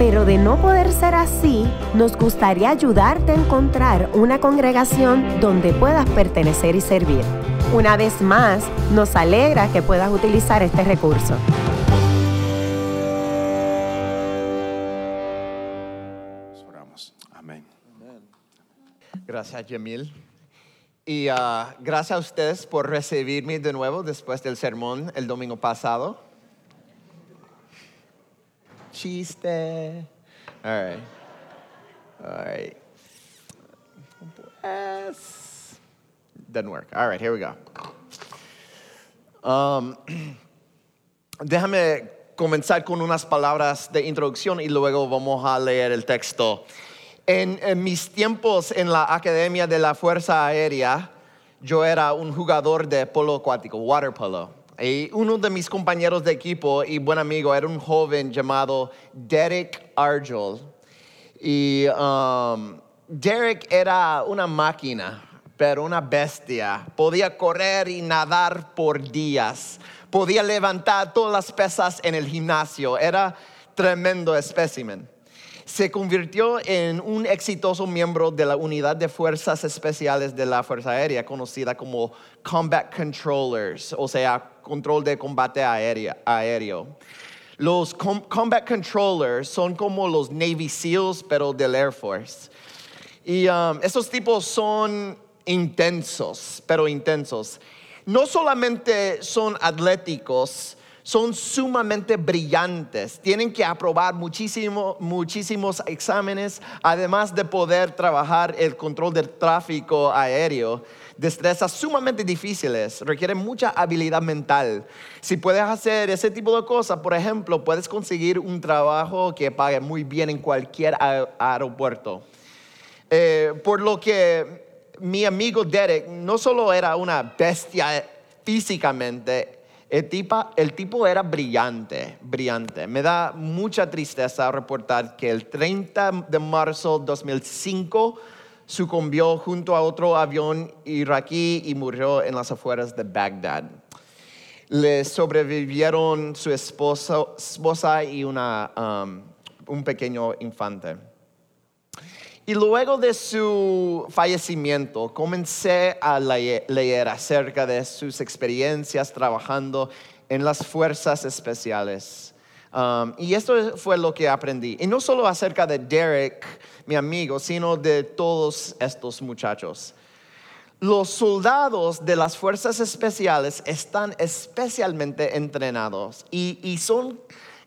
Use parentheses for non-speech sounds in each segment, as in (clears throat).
pero de no poder ser así, nos gustaría ayudarte a encontrar una congregación donde puedas pertenecer y servir. Una vez más, nos alegra que puedas utilizar este recurso. Oramos. Amén. Gracias, Yamil. Y ah, gracias a ustedes por recibirme de nuevo después del sermón el domingo pasado. Chiste. All right. All right. Pues, Didn't work. All right, here we go. Um, (clears throat) déjame comenzar con unas palabras de introducción y luego vamos a leer el texto. En mis tiempos en la Academia de la Fuerza Aérea, yo era un jugador de polo acuático, water polo. Uno de mis compañeros de equipo y buen amigo era un joven llamado Derek Argel. Y um, Derek era una máquina, pero una bestia. Podía correr y nadar por días. Podía levantar todas las pesas en el gimnasio. Era tremendo espécimen se convirtió en un exitoso miembro de la unidad de fuerzas especiales de la Fuerza Aérea, conocida como Combat Controllers, o sea, control de combate aéreo. Los com Combat Controllers son como los Navy SEALs, pero del Air Force. Y um, esos tipos son intensos, pero intensos. No solamente son atléticos, son sumamente brillantes, tienen que aprobar muchísimo, muchísimos exámenes, además de poder trabajar el control del tráfico aéreo. Destrezas sumamente difíciles, requieren mucha habilidad mental. Si puedes hacer ese tipo de cosas, por ejemplo, puedes conseguir un trabajo que pague muy bien en cualquier aeropuerto. Eh, por lo que mi amigo Derek no solo era una bestia físicamente, el, tipo era brillante, brillante. Me da mucha tristeza reportar que el 30 de marzo de 2005 sucumbió junto a otro avión iraquí y murió en las afueras de Bagdad. Le sobrevivieron su esposa y una, um, un pequeño infante. Y luego de su fallecimiento, comencé a leer acerca de sus experiencias trabajando en las fuerzas especiales. Um, y esto fue lo que aprendí. Y no solo acerca de Derek, mi amigo, sino de todos estos muchachos. Los soldados de las fuerzas especiales están especialmente entrenados y, y son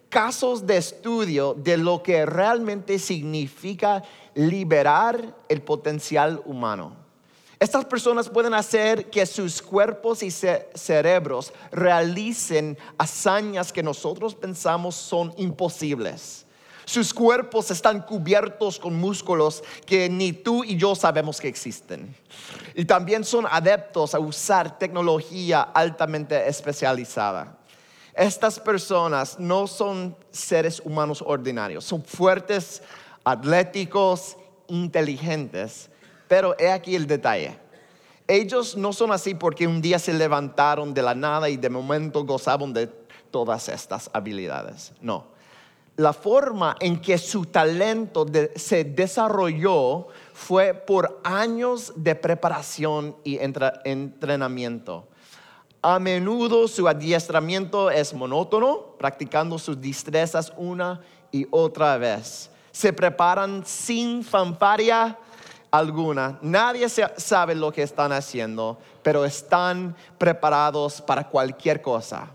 casos de estudio de lo que realmente significa liberar el potencial humano. Estas personas pueden hacer que sus cuerpos y cerebros realicen hazañas que nosotros pensamos son imposibles. Sus cuerpos están cubiertos con músculos que ni tú y yo sabemos que existen. Y también son adeptos a usar tecnología altamente especializada. Estas personas no son seres humanos ordinarios, son fuertes, atléticos, inteligentes, pero he aquí el detalle. Ellos no son así porque un día se levantaron de la nada y de momento gozaban de todas estas habilidades. No. La forma en que su talento se desarrolló fue por años de preparación y entrenamiento. A menudo su adiestramiento es monótono, practicando sus destrezas una y otra vez se preparan sin fanfaria alguna. Nadie sabe lo que están haciendo, pero están preparados para cualquier cosa.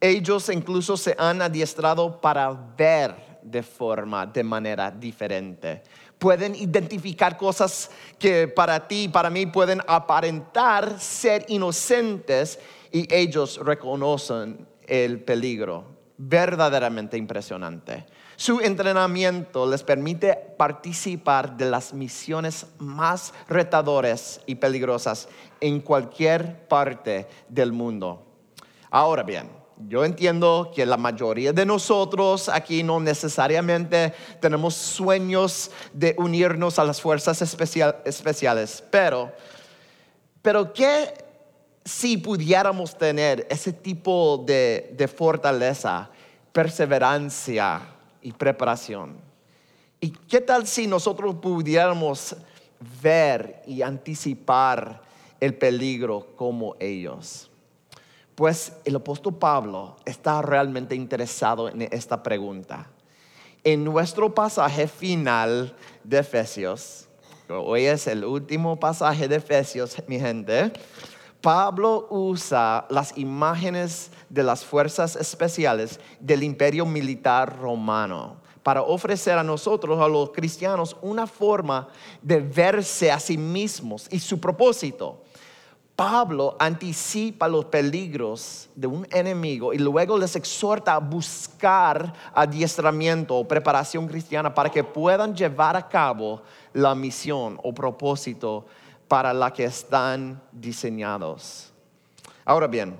Ellos incluso se han adiestrado para ver de forma, de manera diferente. Pueden identificar cosas que para ti y para mí pueden aparentar ser inocentes y ellos reconocen el peligro. Verdaderamente impresionante. Su entrenamiento les permite participar de las misiones más retadoras y peligrosas en cualquier parte del mundo. Ahora bien, yo entiendo que la mayoría de nosotros aquí no necesariamente tenemos sueños de unirnos a las fuerzas especiales, pero, pero ¿qué si pudiéramos tener ese tipo de, de fortaleza, perseverancia y preparación? ¿Y qué tal si nosotros pudiéramos ver y anticipar el peligro como ellos? Pues el apóstol Pablo está realmente interesado en esta pregunta. En nuestro pasaje final de Efesios, hoy es el último pasaje de Efesios, mi gente, Pablo usa las imágenes de las fuerzas especiales del imperio militar romano para ofrecer a nosotros, a los cristianos, una forma de verse a sí mismos y su propósito. Pablo anticipa los peligros de un enemigo y luego les exhorta a buscar adiestramiento o preparación cristiana para que puedan llevar a cabo la misión o propósito para la que están diseñados. Ahora bien,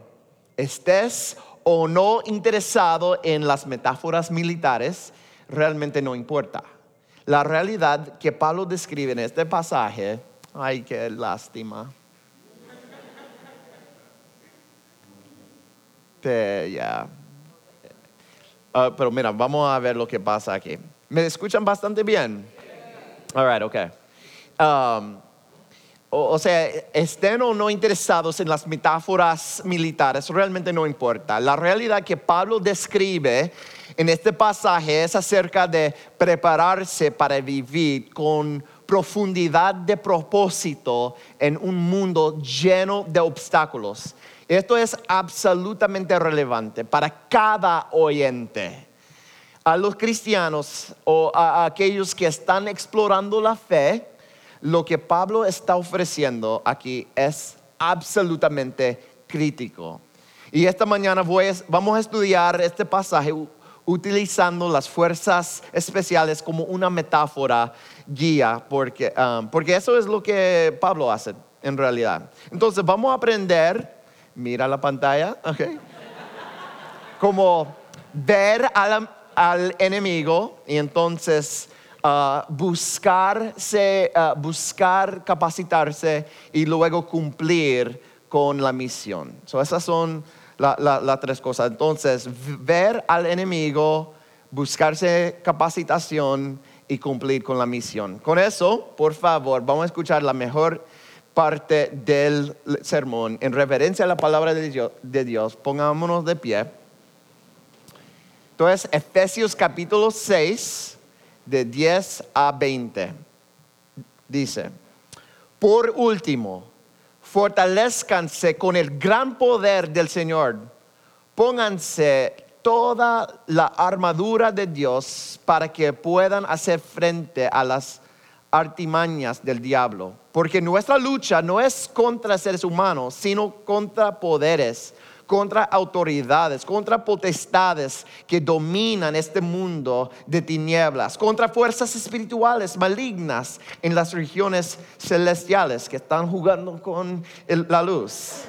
estés o no interesado en las metáforas militares, realmente no importa. La realidad que Pablo describe en este pasaje, ay, qué lástima Este, ya. Ah, pero mira, vamos a ver lo que pasa aquí. ¿Me escuchan bastante bien? All right, okay. Um, o, sea, estén o no interesados en las metáforas militares, realmente no importa. La realidad que Pablo describe en este pasaje es acerca de prepararse para vivir con profundidad de propósito en un mundo lleno de obstáculos esto es absolutamente relevante para cada oyente. A los cristianos o a aquellos que están explorando la fe, lo que Pablo está ofreciendo aquí es absolutamente crítico. Y esta mañana vamos a estudiar este pasaje utilizando las fuerzas especiales como una metáfora guía, porque, um, porque eso es lo que Pablo hace en realidad. Entonces vamos a aprender mira la pantalla, ¿ok? Como ver al, enemigo y entonces buscarse, buscar capacitarse y luego cumplir con la misión. So, esas son las tres cosas. Entonces, ver al enemigo, buscarse capacitación y cumplir con la misión. Con eso, por favor, vamos a escuchar la mejor parte del sermón en reverencia a la palabra de Dios, de Dios, pongámonos de pie. Entonces, Efesios capítulo 6, de 10 a 20, dice, por último, fortalezcanse con el gran poder del Señor, pónganse toda la armadura de Dios para que puedan hacer frente a las artimañas del diablo. Porque nuestra lucha no es contra seres humanos, sino contra poderes, contra autoridades, contra potestades que dominan este mundo de tinieblas, contra fuerzas espirituales malignas en las regiones celestiales que están jugando con la luz.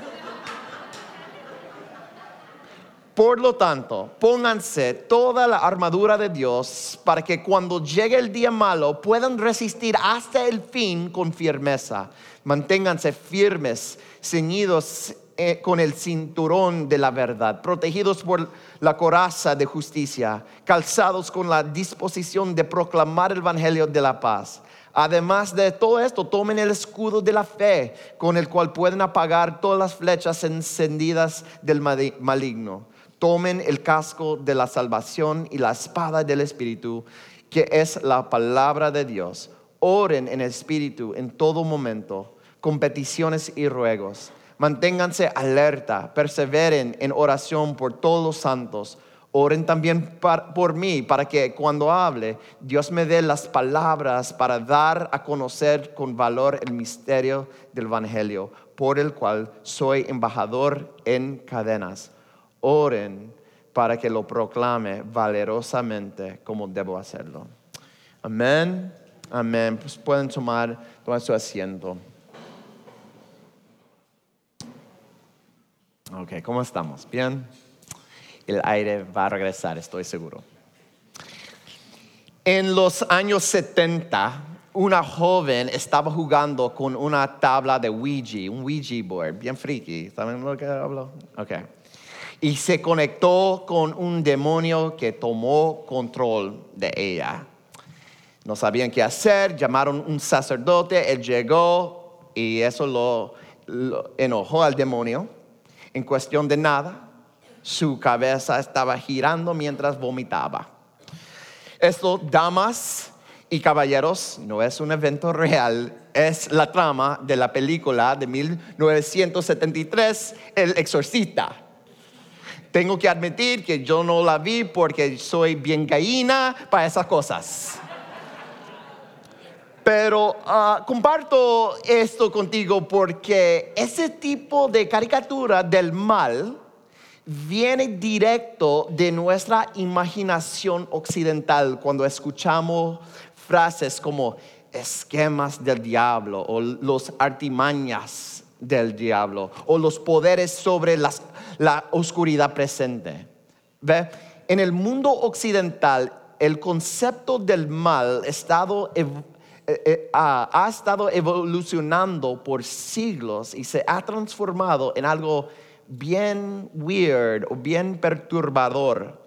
Por lo tanto, pónganse toda la armadura de Dios para que cuando llegue el día malo puedan resistir hasta el fin con firmeza. Manténganse firmes, ceñidos eh, con el cinturón de la verdad, protegidos por la coraza de justicia, calzados con la disposición de proclamar el Evangelio de la paz. Además de todo esto, tomen el escudo de la fe, con el cual pueden apagar todas las flechas encendidas del maligno Tomen el casco de la salvación y la espada del Espíritu, que es la palabra de Dios. Oren en Espíritu en todo momento, con peticiones y ruegos. Manténganse alerta, perseveren en oración por todos los santos. Oren también por mí, para que cuando hable, Dios me dé las palabras para dar a conocer con valor el misterio del Evangelio, por el cual soy embajador en cadenas oren para que lo proclame valerosamente como debo hacerlo. Amén, amén. Pues pueden tomar todo su asiento. Ok, ¿cómo estamos? ¿Bien? El aire va a regresar, estoy seguro. En los años 70, una joven estaba jugando con una tabla de Ouija, un Ouija board, bien friki. ¿Saben lo que hablo? Ok. Y se conectó con un demonio que tomó control de ella. No sabían qué hacer, llamaron un sacerdote, él llegó y eso lo, lo enojó al demonio. En cuestión de nada, su cabeza estaba girando mientras vomitaba. Esto, damas y caballeros, no es un evento real, es la trama de la película de 1973, El Exorcista. Tengo que admitir que yo no la vi porque soy bien gallina para esas cosas. Pero ah, comparto esto contigo porque ese tipo de caricatura del mal viene directo de nuestra imaginación occidental cuando escuchamos frases como esquemas del diablo o los artimañas del diablo o los poderes sobre la oscuridad presente. ¿Ve? En el mundo occidental, el concepto del mal estado, eh, eh, ha estado evolucionando por siglos y se ha transformado en algo bien weird o bien perturbador.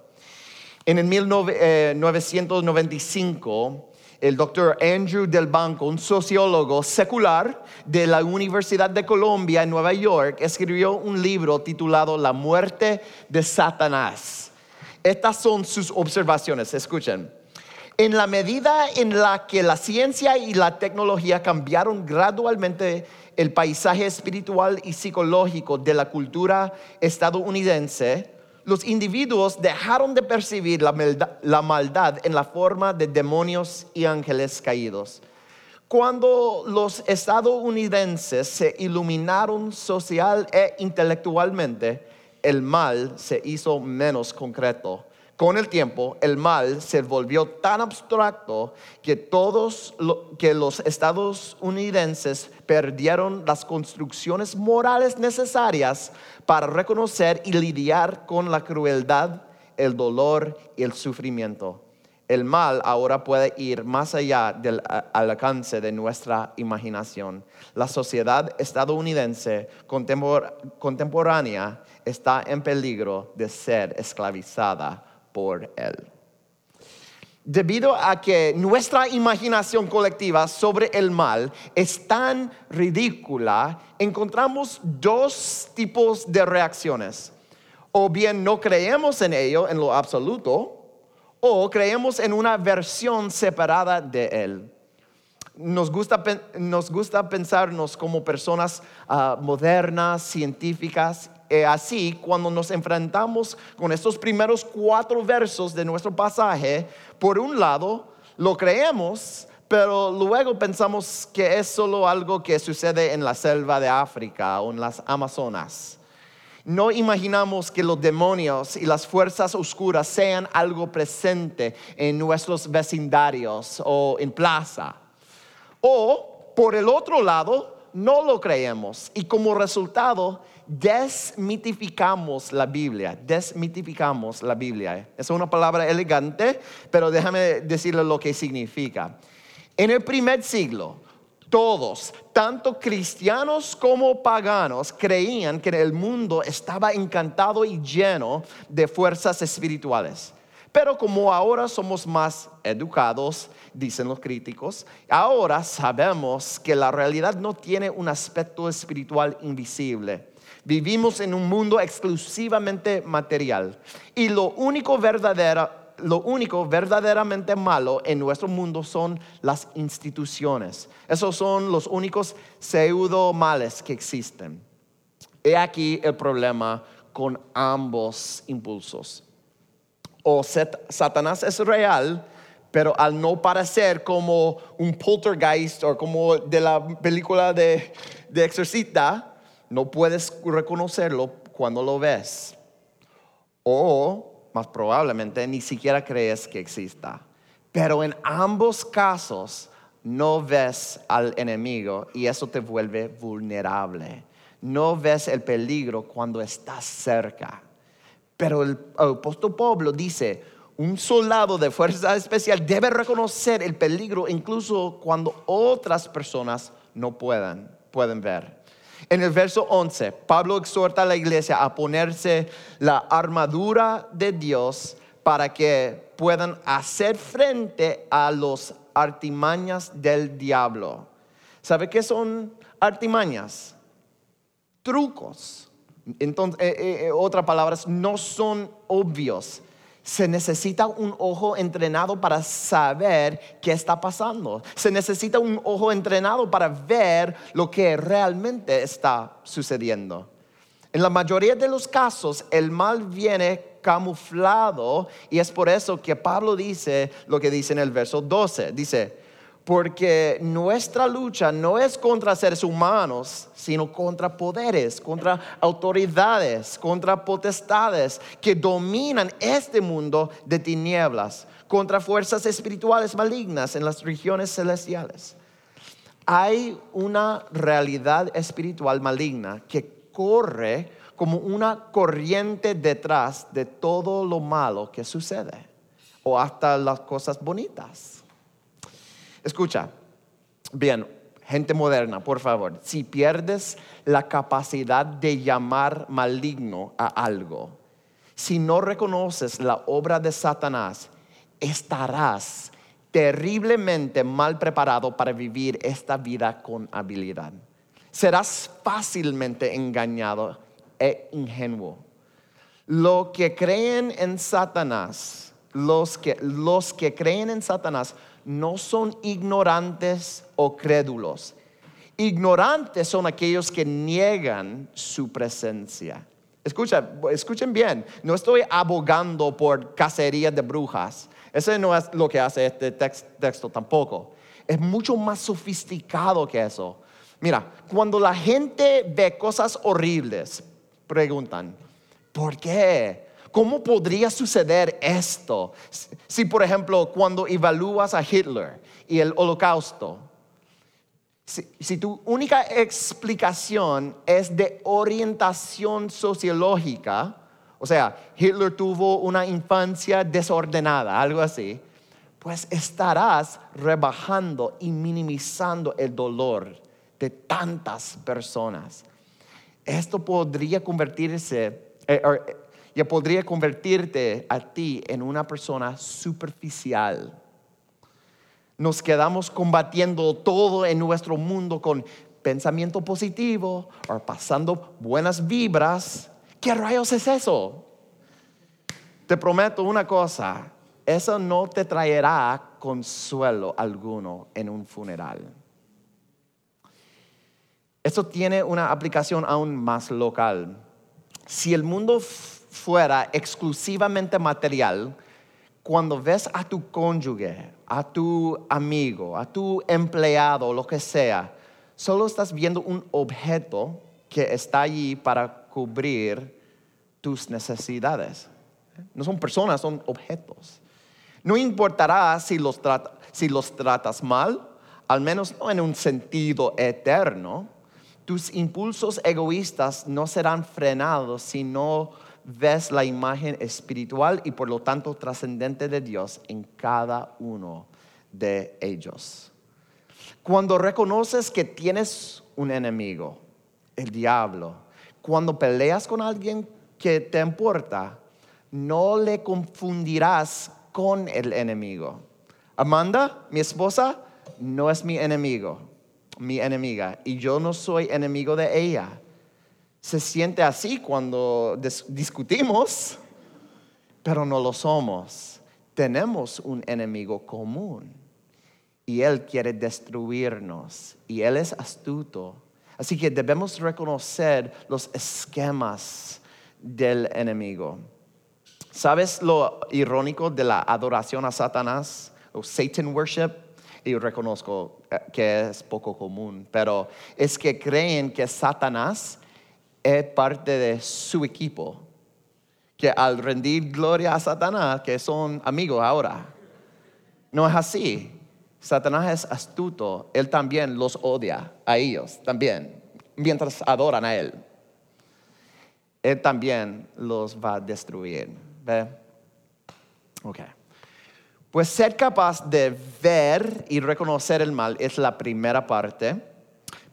En el 1995, eh, el doctor Andrew Del Banco, un sociólogo secular de la Universidad de Colombia en Nueva York, escribió un libro titulado La muerte de Satanás. Estas son sus observaciones, escuchen. En la medida en la que la ciencia y la tecnología cambiaron gradualmente el paisaje espiritual y psicológico de la cultura estadounidense, los individuos dejaron de percibir la maldad, en la forma de demonios y ángeles caídos. Cuando los estadounidenses se iluminaron social e intelectualmente, el mal se hizo menos concreto con el tiempo, el mal se volvió tan abstracto que todos que los estadounidenses perdieron las construcciones morales necesarias para reconocer y lidiar con la crueldad, el dolor y el sufrimiento. El mal ahora puede ir más allá del alcance de nuestra imaginación. La sociedad estadounidense contemporánea está en peligro de ser esclavizada Él. Debido a que nuestra imaginación colectiva sobre el mal es tan ridícula, encontramos dos tipos de reacciones. O bien no creemos en ello en lo absoluto, o creemos en una versión separada de él. Nos gusta, nos gusta pensarnos como personas ah, modernas, científicas eh, así, cuando nos enfrentamos con estos primeros cuatro versos de nuestro pasaje, por un lado, lo creemos, pero luego pensamos que es solo algo que sucede en la selva de África o en las Amazonas. No imaginamos que los demonios y las fuerzas oscuras sean algo presente en nuestros vecindarios o en plaza. O, por el otro lado, no lo creemos y como resultado desmitificamos la Biblia, desmitificamos la Biblia. Es una palabra elegante, pero déjame decirle lo que significa. En el primer siglo, todos, tanto cristianos como paganos, creían que el mundo estaba encantado y lleno de fuerzas espirituales. Pero como ahora somos más educados, dicen los críticos, ahora sabemos que la realidad no tiene un aspecto espiritual invisible Vivimos en un mundo exclusivamente material y lo único lo único verdaderamente malo en nuestro mundo son las instituciones. Esos son los únicos pseudo males que existen. He aquí el problema con ambos impulsos. O Satanás es real, pero al no parecer como un poltergeist o como de la película de, de Exorcista, no puedes reconocerlo cuando lo ves. O más probablemente ni siquiera crees que exista. Pero en ambos casos no ves al enemigo y eso te vuelve vulnerable. No ves el peligro cuando estás cerca. Pero el apóstol Pablo dice, un soldado de fuerza especial debe reconocer el peligro incluso cuando otras personas no puedan, pueden ver. En el verso 11, Pablo exhorta a la iglesia a ponerse la armadura de Dios para que puedan hacer frente a los artimañas del diablo. ¿Sabe qué son artimañas? Trucos. Entonces, eh, eh, eh, otras palabras, no son obvios. Se necesita un ojo entrenado para saber qué está pasando. Se necesita un ojo entrenado para ver lo que realmente está sucediendo. En la mayoría de los casos, el mal viene camuflado y es por eso que Pablo dice lo que dice en el verso 12. Dice, porque nuestra lucha no es contra seres humanos, sino contra poderes, contra autoridades, contra potestades que dominan este mundo de tinieblas, contra fuerzas espirituales malignas en las regiones celestiales. Hay una realidad espiritual maligna que corre como una corriente detrás de todo lo malo que sucede, o hasta las cosas bonitas. Escucha, bien, gente moderna, por favor, si pierdes la capacidad de llamar maligno a algo, si no reconoces la obra de Satanás, estarás terriblemente mal preparado para vivir esta vida con habilidad. Serás fácilmente engañado e ingenuo. Lo que creen en Satanás, los que, los que creen en Satanás no son ignorantes o crédulos. Ignorantes son aquellos que niegan su presencia. Escucha, escuchen bien, no estoy abogando por cacería de brujas. Eso no es lo que hace este texto tampoco. Es mucho más sofisticado que eso. Mira, cuando la gente ve cosas horribles, preguntan, ¿por qué? ¿Cómo podría suceder esto? Si, por ejemplo, cuando evalúas a Hitler y el holocausto, si, tu única explicación es de orientación sociológica, o sea, Hitler tuvo una infancia desordenada, algo así, pues estarás rebajando y minimizando el dolor de tantas personas. Esto podría convertirse, eh, ya podría convertirte a ti en una persona superficial. Nos quedamos combatiendo todo en nuestro mundo con pensamiento positivo o pasando buenas vibras. ¿Qué rayos es eso? Te prometo una cosa, eso no te traerá consuelo alguno en un funeral. Eso tiene una aplicación aún más local. Si el mundo fuera exclusivamente material, cuando ves a tu cónyuge, a tu amigo, a tu empleado, lo que sea, solo estás viendo un objeto que está allí para cubrir tus necesidades. No son personas, son objetos. No importará si los, si los tratas mal, al menos no en un sentido eterno. Tus impulsos egoístas no serán frenados si no ves la imagen espiritual y por lo tanto trascendente de Dios en cada uno de ellos. Cuando reconoces que tienes un enemigo, el diablo, cuando peleas con alguien que te importa, no le confundirás con el enemigo. Amanda, mi esposa, no es mi enemigo, mi enemiga, y yo no soy enemigo de ella se siente así cuando discutimos, pero no lo somos. Tenemos un enemigo común y él quiere destruirnos y él es astuto. Así que debemos reconocer los esquemas del enemigo. ¿Sabes lo irónico de la adoración a Satanás o Satan worship? Y reconozco eh, que es poco común, pero es que creen que Satanás es parte de su equipo, que al rendir gloria a Satanás, que son amigos ahora. No es así. Satanás es astuto. Él también los odia a ellos, también, mientras adoran a Él. Él también los va a destruir. ¿Ve? Ok. Pues ser capaz de ver y reconocer el mal es la primera parte.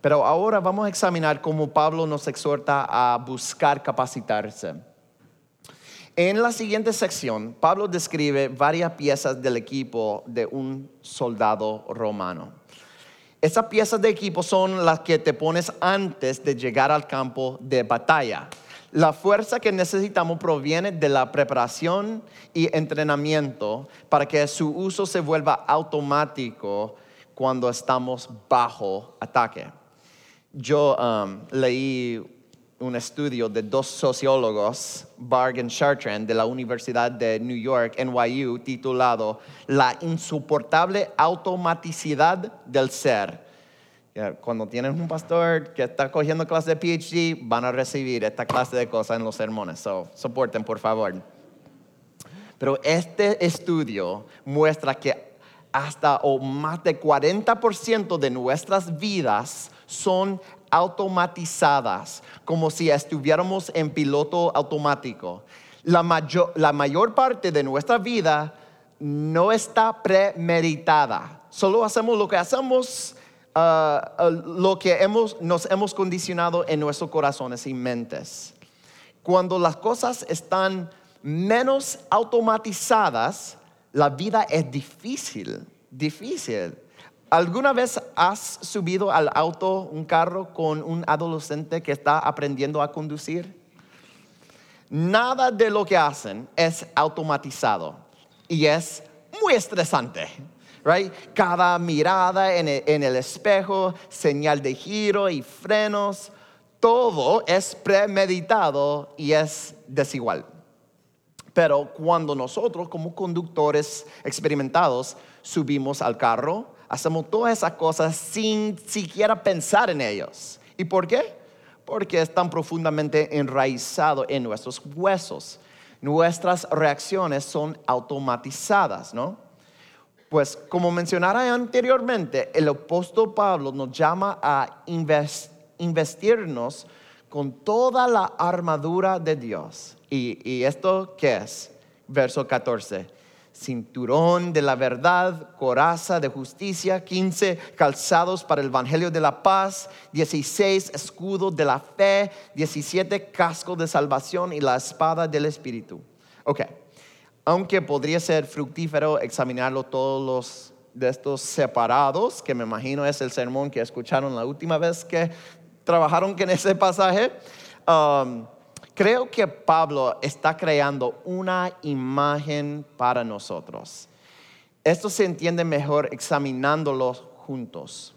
Pero ahora vamos a examinar cómo Pablo nos exhorta a buscar capacitarse. En la siguiente sección, Pablo describe varias piezas del equipo de un soldado romano. Esas piezas de equipo son las que te pones antes de llegar al campo de batalla. La fuerza que necesitamos proviene de la preparación y entrenamiento para que su uso se vuelva automático cuando estamos bajo ataque. Yo um, leí un estudio de dos sociólogos, Barg y Chartrand, de la Universidad de New York, NYU, titulado La insoportable automaticidad del ser. Cuando tienen un pastor que está cogiendo clase de PhD, van a recibir esta clase de cosas en los sermones. So, soporten, por favor. Pero este estudio muestra que hasta o más de 40% de nuestras vidas son automatizadas, como si estuviéramos en piloto automático. La mayor, parte de nuestra vida no está premeditada. Solo hacemos lo que hacemos, ah, ah, lo que nos hemos condicionado en nuestros corazones y mentes. Cuando las cosas están menos automatizadas, la vida es difícil, difícil. ¿Alguna vez has subido al auto, un carro, con un adolescente que está aprendiendo a conducir? Nada de lo que hacen es automatizado y es muy estresante. Right? Cada mirada en el, en el espejo, señal de giro y frenos, todo es premeditado y es desigual. Pero cuando nosotros como conductores experimentados subimos al carro, hacemos todas esas cosas sin siquiera pensar en ellos. ¿Y por qué? Porque están profundamente enraizados en nuestros huesos. Nuestras reacciones son automatizadas, ¿no? Pues como mencionara anteriormente, el apóstol Pablo nos llama a investirnos con toda la armadura de Dios. ¿Y, y esto qué es? Verso 14 cinturón de la verdad, coraza de justicia, 15 calzados para el evangelio de la paz, 16 escudos de la fe, 17 cascos de salvación y la espada del espíritu. Ok, aunque podría ser fructífero examinarlo todos los de estos separados, que me imagino es el sermón que escucharon la última vez que trabajaron en ese pasaje. Um, Creo que Pablo está creando una imagen para nosotros. Esto se entiende mejor examinándolos juntos.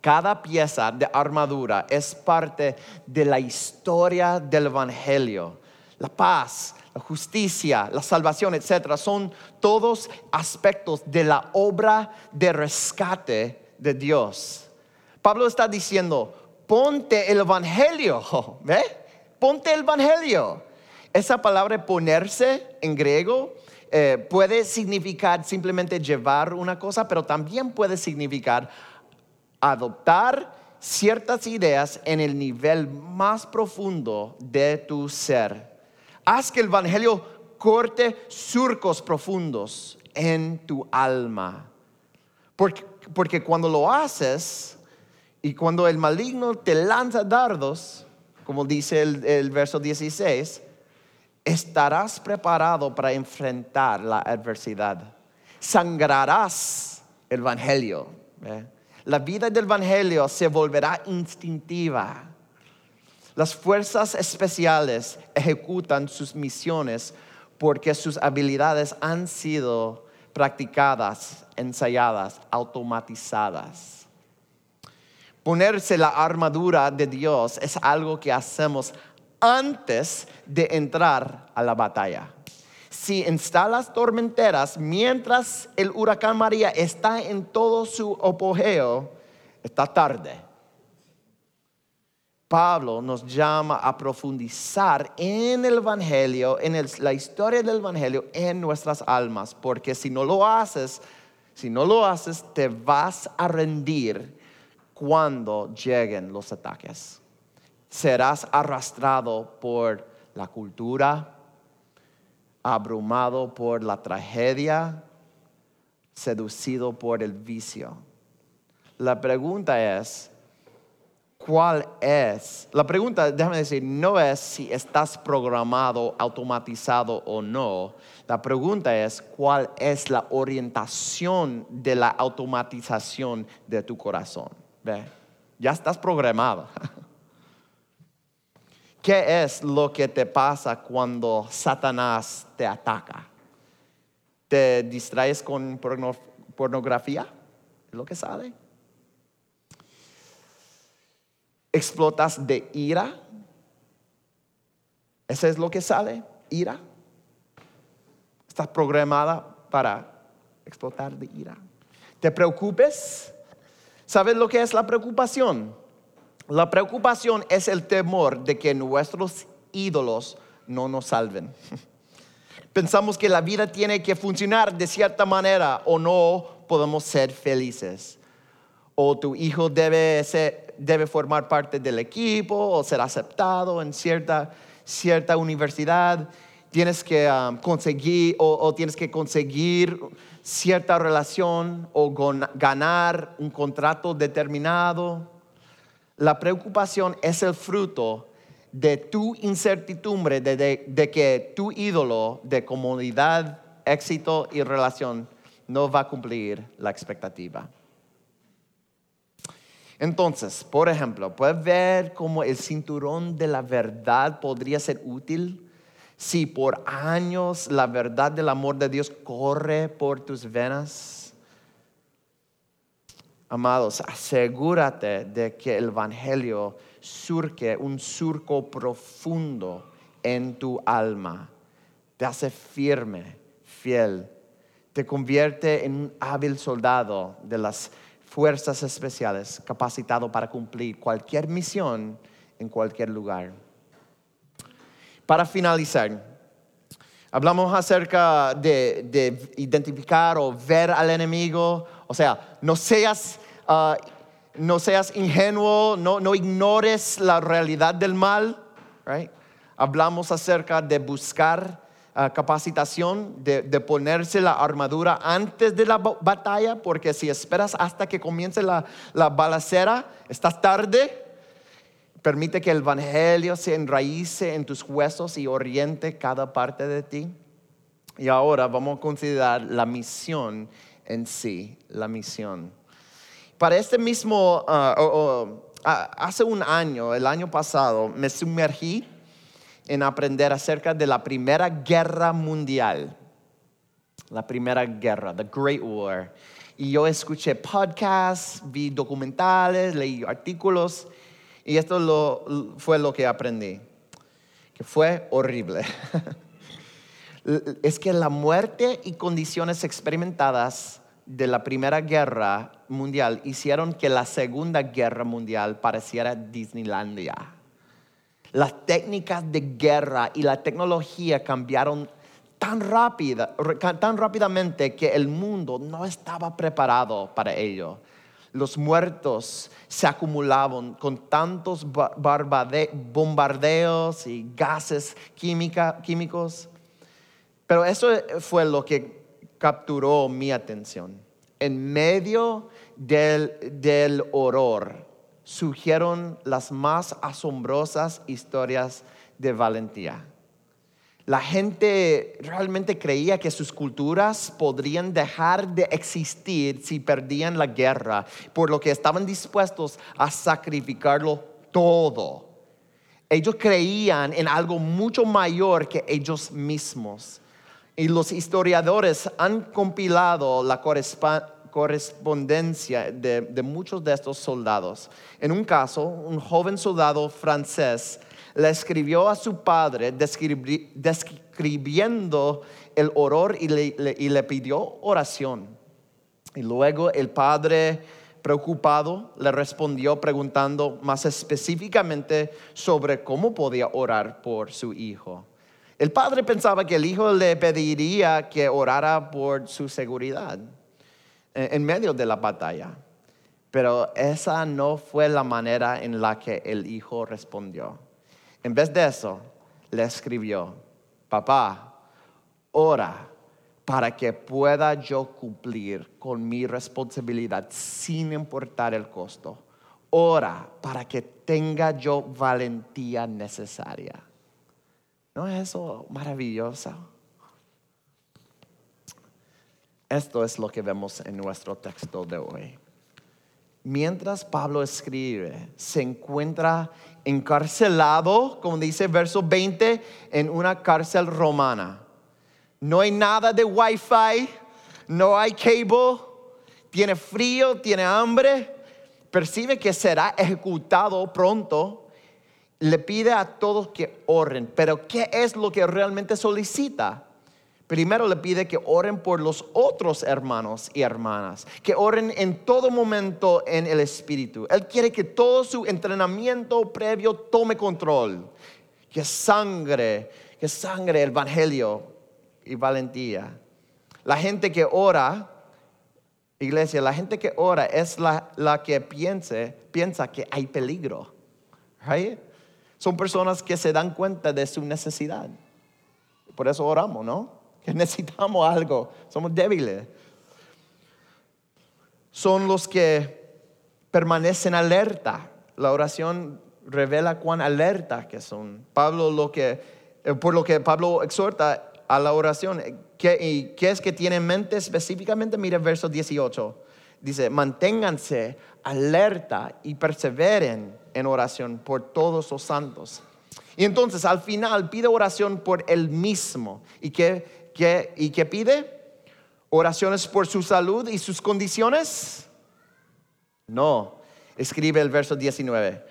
Cada pieza de armadura es parte de la historia del Evangelio. La paz, la justicia, la salvación, etc. Son todos aspectos de la obra de rescate de Dios. Pablo está diciendo, ponte el Evangelio, (laughs) ¿ve? Ponte el Evangelio. Esa palabra ponerse en griego eh, puede significar simplemente llevar una cosa, pero también puede significar adoptar ciertas ideas en el nivel más profundo de tu ser. Haz que el Evangelio corte surcos profundos en tu alma. Porque, porque cuando lo haces y cuando el maligno te lanza dardos, como dice el, verso 16, estarás preparado para enfrentar la adversidad. Sangrarás el Evangelio. La vida del Evangelio se volverá instintiva. Las fuerzas especiales ejecutan sus misiones porque sus habilidades han sido practicadas, ensayadas, automatizadas. Ponerse la armadura de Dios es algo que hacemos antes de entrar a la batalla. Si instalas tormenteras mientras el huracán María está en todo su apogeo, está tarde. Pablo nos llama a profundizar en el Evangelio, en la historia del Evangelio, en nuestras almas, porque si no lo haces, si no lo haces, te vas a rendir cuando lleguen los ataques. Serás arrastrado por la cultura, abrumado por la tragedia, seducido por el vicio. La pregunta es, ¿cuál es? La pregunta, déjame decir, no es si estás programado, automatizado o no. La pregunta es, ¿cuál es la orientación de la automatización de tu corazón? ¿Ve? Ya estás programado. (laughs) ¿Qué es lo que te pasa cuando Satanás te ataca? ¿Te distraes con porno- pornografía? ¿Es lo que sale? ¿Explotas de ira? ¿Eso es lo que sale? ¿Ira? ¿Estás programada para explotar de ira? ¿Te preocupes? ¿Sabes lo que es la preocupación? La preocupación es el temor de que nuestros ídolos no nos salven. (laughs) Pensamos que la vida tiene que funcionar de cierta manera o no podemos ser felices. O tu hijo debe, ser- debe formar parte del equipo o ser aceptado en cierta, cierta universidad. Tienes que um, conseguir o tienes que conseguir cierta relación o ganar un contrato determinado. La preocupación es el fruto de tu incertidumbre de que tu ídolo de comodidad, éxito y relación no va a cumplir la expectativa. Entonces, por ejemplo, puedes ver cómo el cinturón de la verdad podría ser útil si por años la verdad del amor de Dios corre por tus venas. Amados, asegúrate de que el Evangelio surque un surco profundo en tu alma. Te hace firme, fiel. Te convierte en un hábil soldado de las fuerzas especiales, capacitado para cumplir cualquier misión en cualquier lugar. Para finalizar, Hablamos acerca de, de identificar o ver al enemigo. O sea, no seas, ah, no seas ingenuo, no, no ignores la realidad del mal. right? Hablamos acerca de buscar ah, capacitación, de, de ponerse la armadura antes de la ba- batalla, porque si esperas hasta que comience la, la balacera, estás tarde. Permite que el Evangelio se enraíce en tus huesos y oriente cada parte de ti. Y ahora vamos a considerar la misión en sí, la misión. Para este mismo, o- o, ah, hace un año, el año pasado, me sumergí en aprender acerca de la Primera Guerra Mundial. La Primera Guerra, the Great War. Y yo escuché podcasts, vi documentales, leí artículos. Y esto fue lo que aprendí, que fue horrible. (laughs) es que la muerte y condiciones experimentadas de la Primera Guerra Mundial hicieron que la Segunda Guerra Mundial pareciera Disneylandia. Las técnicas de guerra y la tecnología cambiaron tan, rápida, tan rápidamente que el mundo no estaba preparado para ello. Los muertos se acumulaban con tantos bombardeos y gases químicos. Pero eso fue lo que capturó mi atención. En medio del horror surgieron las más asombrosas historias de valentía. La gente realmente creía que sus culturas podrían dejar de existir si perdían la guerra, por lo que estaban dispuestos a sacrificarlo todo. Ellos creían en algo mucho mayor que ellos mismos. Y los historiadores han compilado la correspondencia de, de muchos de estos soldados. En un caso, un joven soldado francés le escribió a su padre describi- describiendo el horror le, y le pidió oración. Y luego el padre preocupado, le respondió preguntando más específicamente sobre cómo podía orar por su hijo. El padre pensaba que el hijo le pediría que orara por su seguridad en medio de la batalla. Pero esa no fue la manera en la que el hijo respondió. En vez de eso, le escribió, papá, ora para que pueda yo cumplir con mi responsabilidad sin importar el costo. Ora para que tenga yo valentía necesaria. ¿No es eso maravilloso? Esto es lo que vemos en nuestro texto de hoy. Mientras Pablo escribe, se encuentra encarcelado, como dice verso 20, en una cárcel romana. No hay nada de wifi, no hay cable, tiene frío, tiene hambre, percibe que será ejecutado pronto, le pide a todos que oren, pero ¿qué es lo que realmente solicita? Primero le pide que oren por los otros hermanos y hermanas, que oren en todo momento en el Espíritu. Él quiere que todo su entrenamiento previo tome control, que sangre, que sangre el Evangelio y valentía. La gente que ora, iglesia, la gente que ora es la, que piense, piensa que hay peligro. Son personas que se dan cuenta de su necesidad. Por eso oramos, ¿no? (laughs) necesitamos algo, somos débiles. Son los que permanecen alerta. La oración revela cuán alerta que son. Pablo lo que, eh, por lo que Pablo exhorta a la oración, ¿qué, y qué es que tiene en mente específicamente? Mire el verso 18. Dice, manténganse alerta y perseveren en oración por todos los santos. Y entonces al final pide oración por él mismo. ¿Y que ¿Y qué pide? ¿Oraciones por su salud y sus condiciones? No. Escribe el verso 19.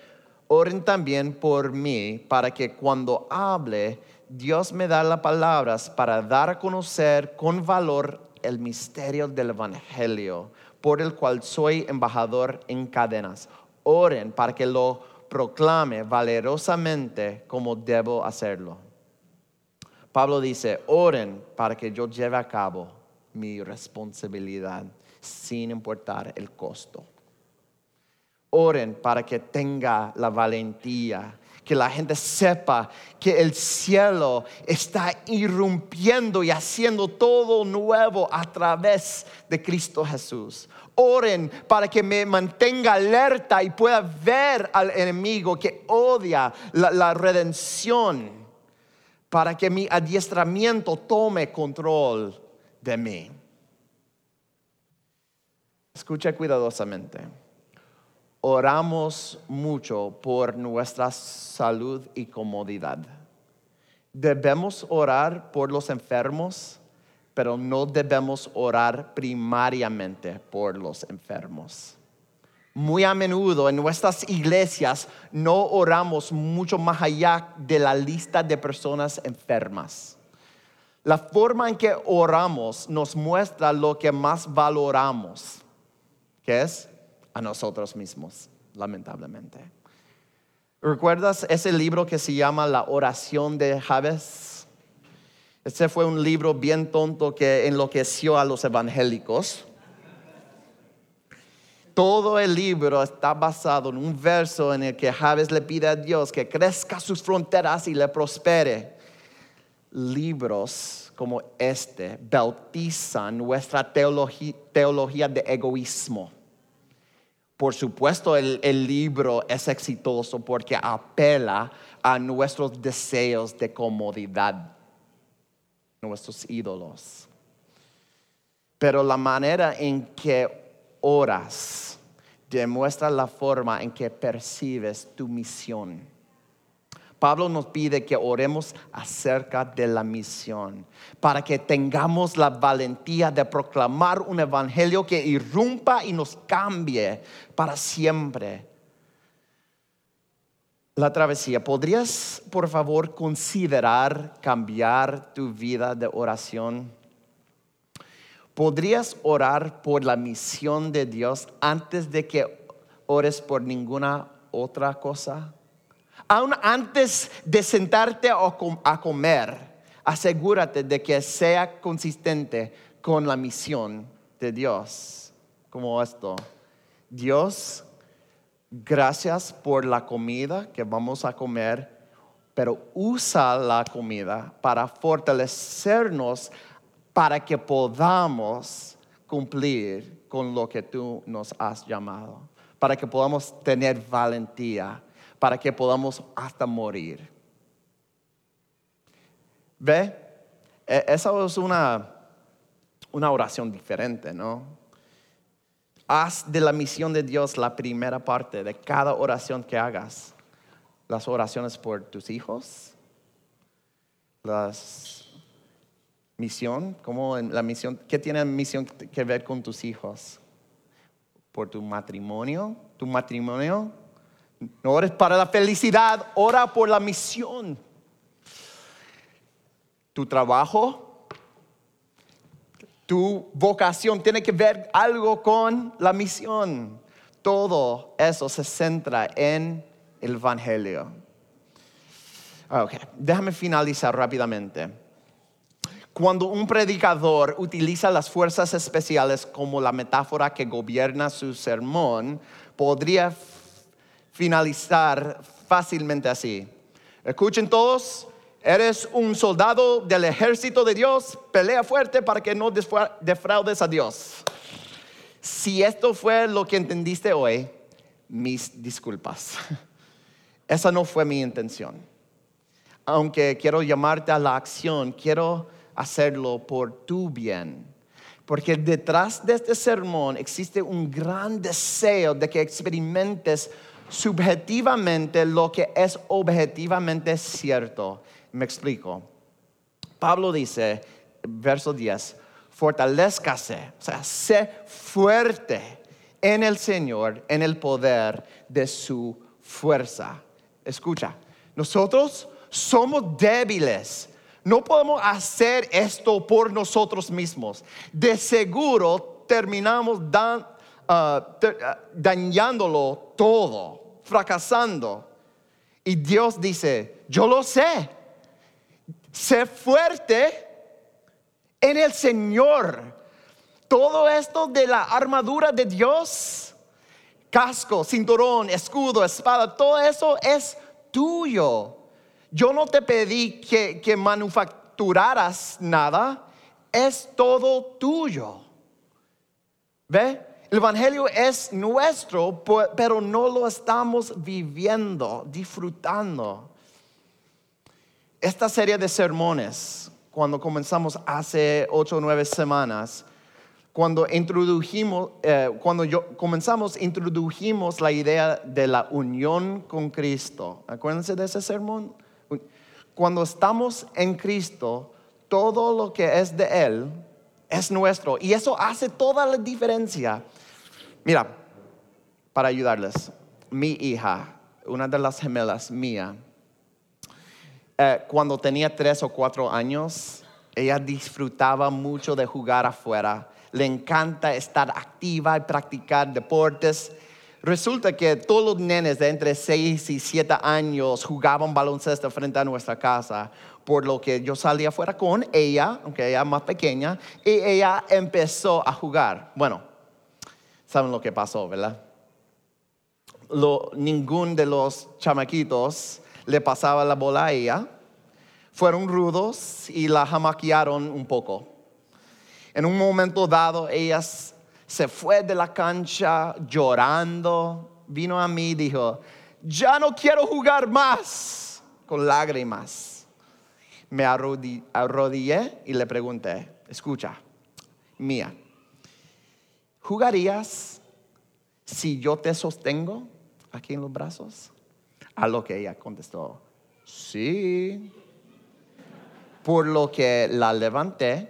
Oren también por mí para que cuando hable, Dios me da las palabras para dar a conocer con valor el misterio del Evangelio, por el cual soy embajador en cadenas. Oren para que lo proclame valerosamente como debo hacerlo. Pablo dice, oren para que yo lleve a cabo mi responsabilidad sin importar el costo. Oren para que tenga la valentía, que la gente sepa que el cielo está irrumpiendo y haciendo todo nuevo a través de Cristo Jesús. Oren para que me mantenga alerta y pueda ver al enemigo que odia la, la redención para que mi adiestramiento tome control de mí. Escucha cuidadosamente. Oramos mucho por nuestra salud y comodidad. Debemos orar por los enfermos, pero no debemos orar primariamente por los enfermos. Muy a menudo en nuestras iglesias no oramos mucho más allá de la lista de personas enfermas. La forma en que oramos nos muestra lo que más valoramos, que es a nosotros mismos, lamentablemente. ¿Recuerdas ese libro que se llama La oración de Javes? Ese fue un libro bien tonto que enloqueció a los evangélicos todo el libro está basado en un verso en el que Javes le pide a Dios que crezca sus fronteras y le prospere. Libros como este bautizan nuestra teología, de egoísmo. Por supuesto, el, el, libro es exitoso porque apela a nuestros deseos de comodidad, nuestros ídolos. Pero la manera en que oras demuestra la forma en que percibes tu misión. Pablo nos pide que oremos acerca de la misión, para que tengamos la valentía de proclamar un evangelio que irrumpa y nos cambie para siempre. La travesía, ¿podrías por favor considerar cambiar tu vida de oración? ¿Podrías orar por la misión de Dios antes de que ores por ninguna otra cosa? Aún antes de sentarte a comer, asegúrate de que sea consistente con la misión de Dios. Como esto. Dios, gracias por la comida que vamos a comer, pero usa la comida para fortalecernos para que podamos cumplir con lo que tú nos has llamado, para que podamos tener valentía, para que podamos hasta morir. ¿Ve? E, esa es una, una oración diferente, ¿no? Haz de la misión de Dios la primera parte de cada oración que hagas. Las oraciones por tus hijos, las misión, ¿cómo la misión, qué tiene misión que ver con tus hijos? Por tu matrimonio, tu matrimonio. No ores para la felicidad, ora por la misión. Tu trabajo, tu vocación tiene que ver algo con la misión. Todo eso se centra en el Evangelio. Ok, déjame finalizar rápidamente. Cuando un predicador utiliza las fuerzas especiales como la metáfora que gobierna su sermón, podría finalizar fácilmente así. Escuchen todos, Eres un soldado del ejército de Dios, pelea fuerte para que no defraudes a Dios. Si esto fue lo que entendiste hoy, mis disculpas. (laughs) Esa no fue mi intención. Aunque quiero llamarte a la acción, quiero hacerlo por tu bien. Porque detrás de este sermón existe un gran deseo de que experimentes subjetivamente lo que es objetivamente cierto me explico. Pablo dice, verso 10, fortalezcase, o sea, sé fuerte en el Señor, en el poder de su fuerza. Escucha, nosotros somos débiles. No podemos hacer esto por nosotros mismos. De seguro terminamos ah, ah, dañándolo todo, fracasando. Y Dios dice, yo lo sé Sé fuerte en el Señor. Todo esto de la armadura de Dios, casco, cinturón, escudo, espada, todo eso es tuyo. Yo no te pedí que, que manufacturaras nada, es todo tuyo. ¿Ve? El Evangelio es nuestro, pero no lo estamos viviendo, disfrutando esta serie de sermones, cuando comenzamos hace ocho o nueve semanas, cuando introdujimos, eh, cuando comenzamos, introdujimos la idea de la unión con Cristo. Acuérdense de ese sermón. Cuando estamos en Cristo, todo lo que es de Él es nuestro. Y eso hace toda la diferencia. Mira, para ayudarles, mi hija, una de las gemelas mía, eh, cuando tenía tres o cuatro años, ella disfrutaba mucho de jugar afuera. Le encanta estar activa y practicar deportes. Resulta que todos los nenes de entre seis y siete años jugaban baloncesto frente a nuestra casa, por lo que yo salía afuera con ella, aunque ella más pequeña, y ella empezó a jugar. Bueno, saben lo que pasó, ¿verdad? Lo, ningún de los chamaquitos le pasaba la bola a ella, fueron rudos y la jamaquearon un poco. En un momento dado, ella se fue de la cancha llorando, vino a mí y dijo, ya no quiero jugar más, con lágrimas. Me arrodillé y le pregunté, escucha, mía, ¿jugarías si yo te sostengo aquí en los brazos? A lo que ella contestó, sí. Por lo que la levanté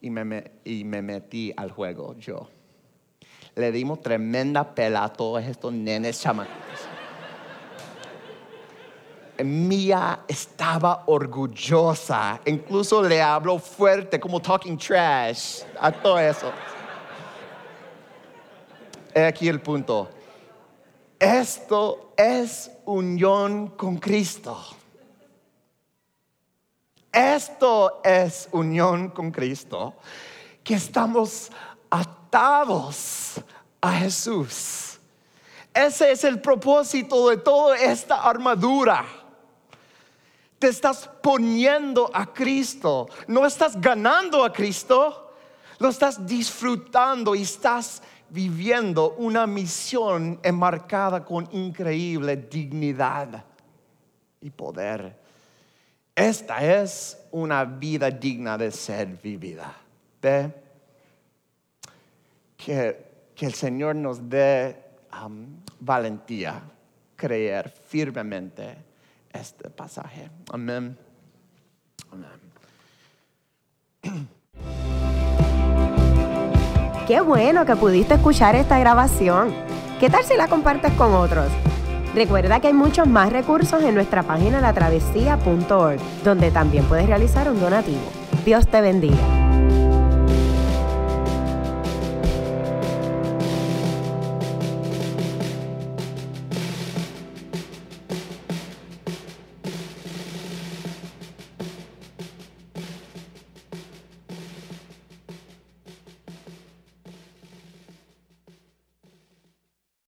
y me, y me metí al juego yo. Le dimos tremenda pela a todos estos nenes chamacos. Mía estaba orgullosa. Incluso le habló fuerte, como talking trash, a todo eso. Aquí el punto. Esto es unión con Cristo. Esto es unión con Cristo, que estamos atados a Jesús. Ese es el propósito de toda esta armadura. Te estás poniendo a Cristo, no estás ganando a Cristo, lo estás disfrutando y estás viviendo una misión enmarcada con increíble dignidad y poder. Esta es una vida digna de ser vivida. ¿Ve? Que, el Señor nos dé um, valentía, creer firmemente este pasaje. Amén. Amén. (clears throat) Qué bueno que pudiste escuchar esta grabación. ¿Qué tal si la compartes con otros? Recuerda que hay muchos más recursos en nuestra página latravesía.org, donde también puedes realizar un donativo. Dios te bendiga.